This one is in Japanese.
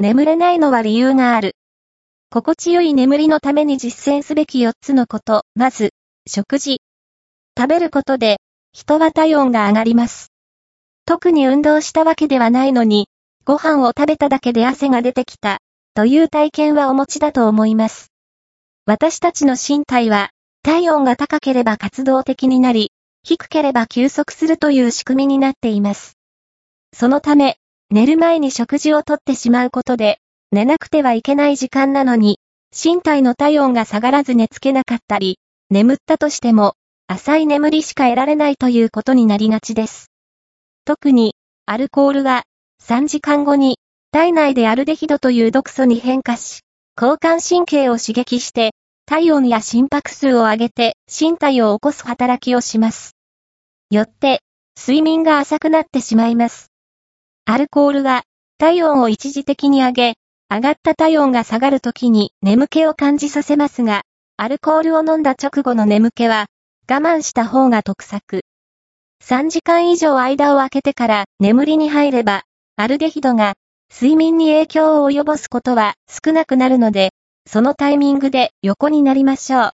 眠れないのは理由がある。心地よい眠りのために実践すべき4つのこと。まず、食事。食べることで、人は体温が上がります。特に運動したわけではないのに、ご飯を食べただけで汗が出てきた、という体験はお持ちだと思います。私たちの身体は、体温が高ければ活動的になり、低ければ休息するという仕組みになっています。そのため、寝る前に食事をとってしまうことで、寝なくてはいけない時間なのに、身体の体温が下がらず寝つけなかったり、眠ったとしても、浅い眠りしか得られないということになりがちです。特に、アルコールは、3時間後に、体内でアルデヒドという毒素に変化し、交感神経を刺激して、体温や心拍数を上げて身体を起こす働きをします。よって、睡眠が浅くなってしまいます。アルコールは、体温を一時的に上げ、上がった体温が下がるときに眠気を感じさせますが、アルコールを飲んだ直後の眠気は、我慢した方が得策。3時間以上間を空けてから眠りに入れば、アルデヒドが睡眠に影響を及ぼすことは少なくなるので、そのタイミングで横になりましょう。